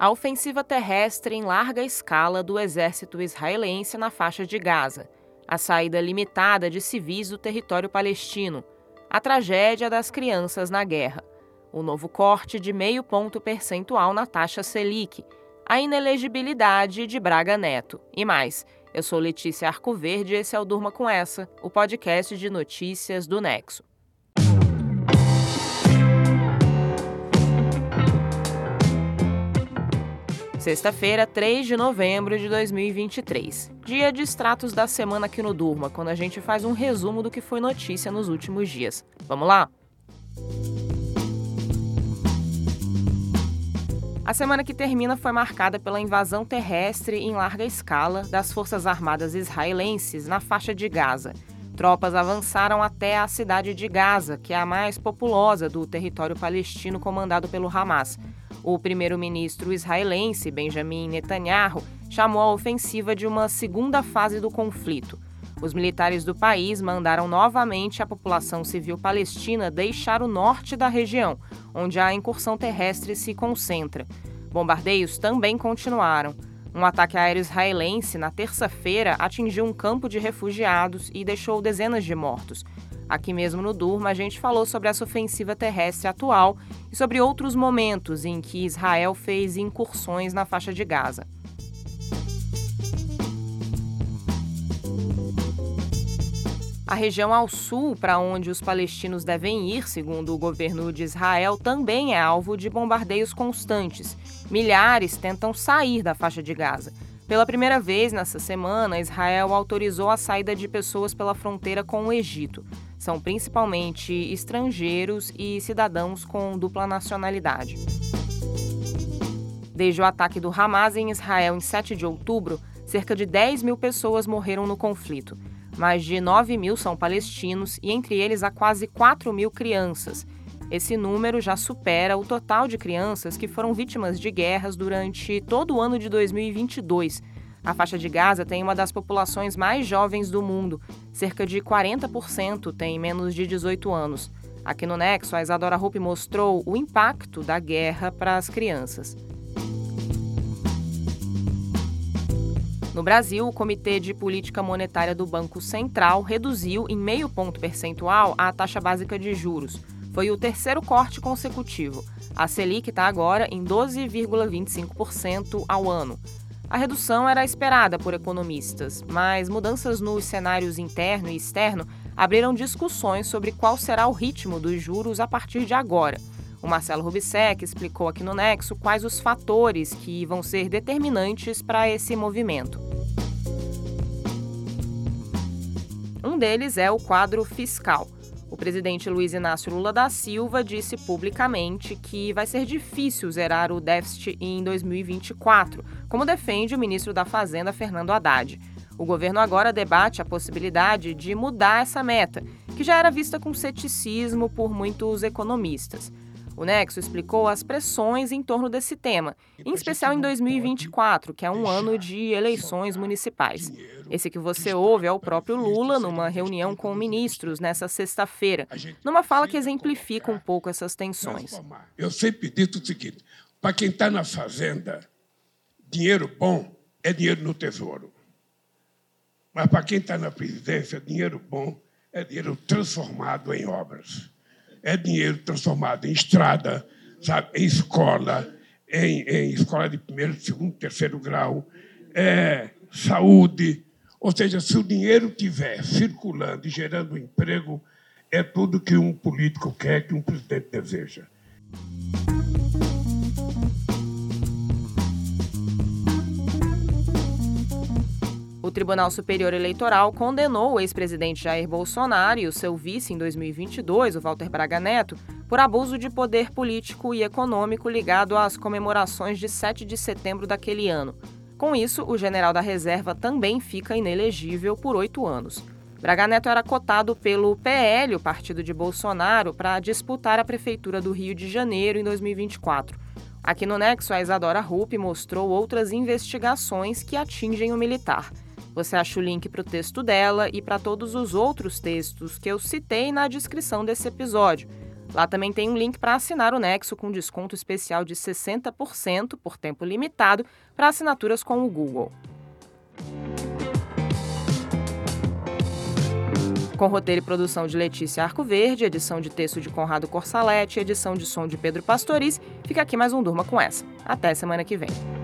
A ofensiva terrestre em larga escala do exército israelense na faixa de Gaza, a saída limitada de civis do território palestino, a tragédia das crianças na guerra, o novo corte de meio ponto percentual na taxa Selic, a inelegibilidade de Braga Neto e mais. Eu sou Letícia Arcoverde e esse é o Durma com Essa, o podcast de notícias do Nexo. Sexta-feira, 3 de novembro de 2023. Dia de extratos da semana aqui no Durma, quando a gente faz um resumo do que foi notícia nos últimos dias. Vamos lá? A semana que termina foi marcada pela invasão terrestre em larga escala das Forças Armadas israelenses na faixa de Gaza. Tropas avançaram até a cidade de Gaza, que é a mais populosa do território palestino comandado pelo Hamas. O primeiro-ministro israelense, Benjamin Netanyahu, chamou a ofensiva de uma segunda fase do conflito. Os militares do país mandaram novamente a população civil palestina deixar o norte da região, onde a incursão terrestre se concentra. Bombardeios também continuaram. Um ataque aéreo israelense na terça-feira atingiu um campo de refugiados e deixou dezenas de mortos. Aqui mesmo no Durma, a gente falou sobre essa ofensiva terrestre atual e sobre outros momentos em que Israel fez incursões na faixa de Gaza. A região ao sul, para onde os palestinos devem ir, segundo o governo de Israel, também é alvo de bombardeios constantes. Milhares tentam sair da faixa de Gaza. Pela primeira vez nessa semana, Israel autorizou a saída de pessoas pela fronteira com o Egito. São principalmente estrangeiros e cidadãos com dupla nacionalidade. Desde o ataque do Hamas em Israel em 7 de outubro, cerca de 10 mil pessoas morreram no conflito. Mais de 9 mil são palestinos e, entre eles, há quase 4 mil crianças. Esse número já supera o total de crianças que foram vítimas de guerras durante todo o ano de 2022 a faixa de Gaza tem uma das populações mais jovens do mundo. Cerca de 40% tem menos de 18 anos. Aqui no Nexo, a Isadora Rupp mostrou o impacto da guerra para as crianças. No Brasil, o Comitê de Política Monetária do Banco Central reduziu em meio ponto percentual a taxa básica de juros. Foi o terceiro corte consecutivo. A Selic está agora em 12,25% ao ano. A redução era esperada por economistas, mas mudanças nos cenários interno e externo abriram discussões sobre qual será o ritmo dos juros a partir de agora. O Marcelo Rubissec explicou aqui no Nexo quais os fatores que vão ser determinantes para esse movimento. Um deles é o quadro fiscal. O presidente Luiz Inácio Lula da Silva disse publicamente que vai ser difícil zerar o déficit em 2024, como defende o ministro da Fazenda, Fernando Haddad. O governo agora debate a possibilidade de mudar essa meta, que já era vista com ceticismo por muitos economistas. O Nexo explicou as pressões em torno desse tema, em especial em 2024, que é um ano de eleições municipais. Esse que você ouve é o próprio Lula numa reunião com ministros nessa sexta-feira, numa fala que exemplifica um pouco essas tensões. Eu sempre dito o seguinte: para quem está na fazenda, dinheiro bom é dinheiro no tesouro. Mas para quem está na presidência, dinheiro bom é dinheiro transformado em obras é dinheiro transformado em estrada, sabe, em escola, em, em escola de primeiro, segundo, terceiro grau, é, saúde. Ou seja, se o dinheiro estiver circulando e gerando emprego, é tudo que um político quer, que um presidente deseja. Tribunal Superior Eleitoral condenou o ex-presidente Jair Bolsonaro e o seu vice em 2022, o Walter Braga Neto, por abuso de poder político e econômico ligado às comemorações de 7 de setembro daquele ano. Com isso, o general da reserva também fica inelegível por oito anos. Braga Neto era cotado pelo PL, o partido de Bolsonaro, para disputar a prefeitura do Rio de Janeiro em 2024. Aqui no Nexo, a Isadora Rupp mostrou outras investigações que atingem o militar. Você acha o link para o texto dela e para todos os outros textos que eu citei na descrição desse episódio. Lá também tem um link para assinar o Nexo com desconto especial de 60% por tempo limitado para assinaturas com o Google. Com roteiro e produção de Letícia Arcoverde, edição de texto de Conrado Corsalete, edição de som de Pedro Pastoriz, fica aqui mais um Durma com essa. Até semana que vem.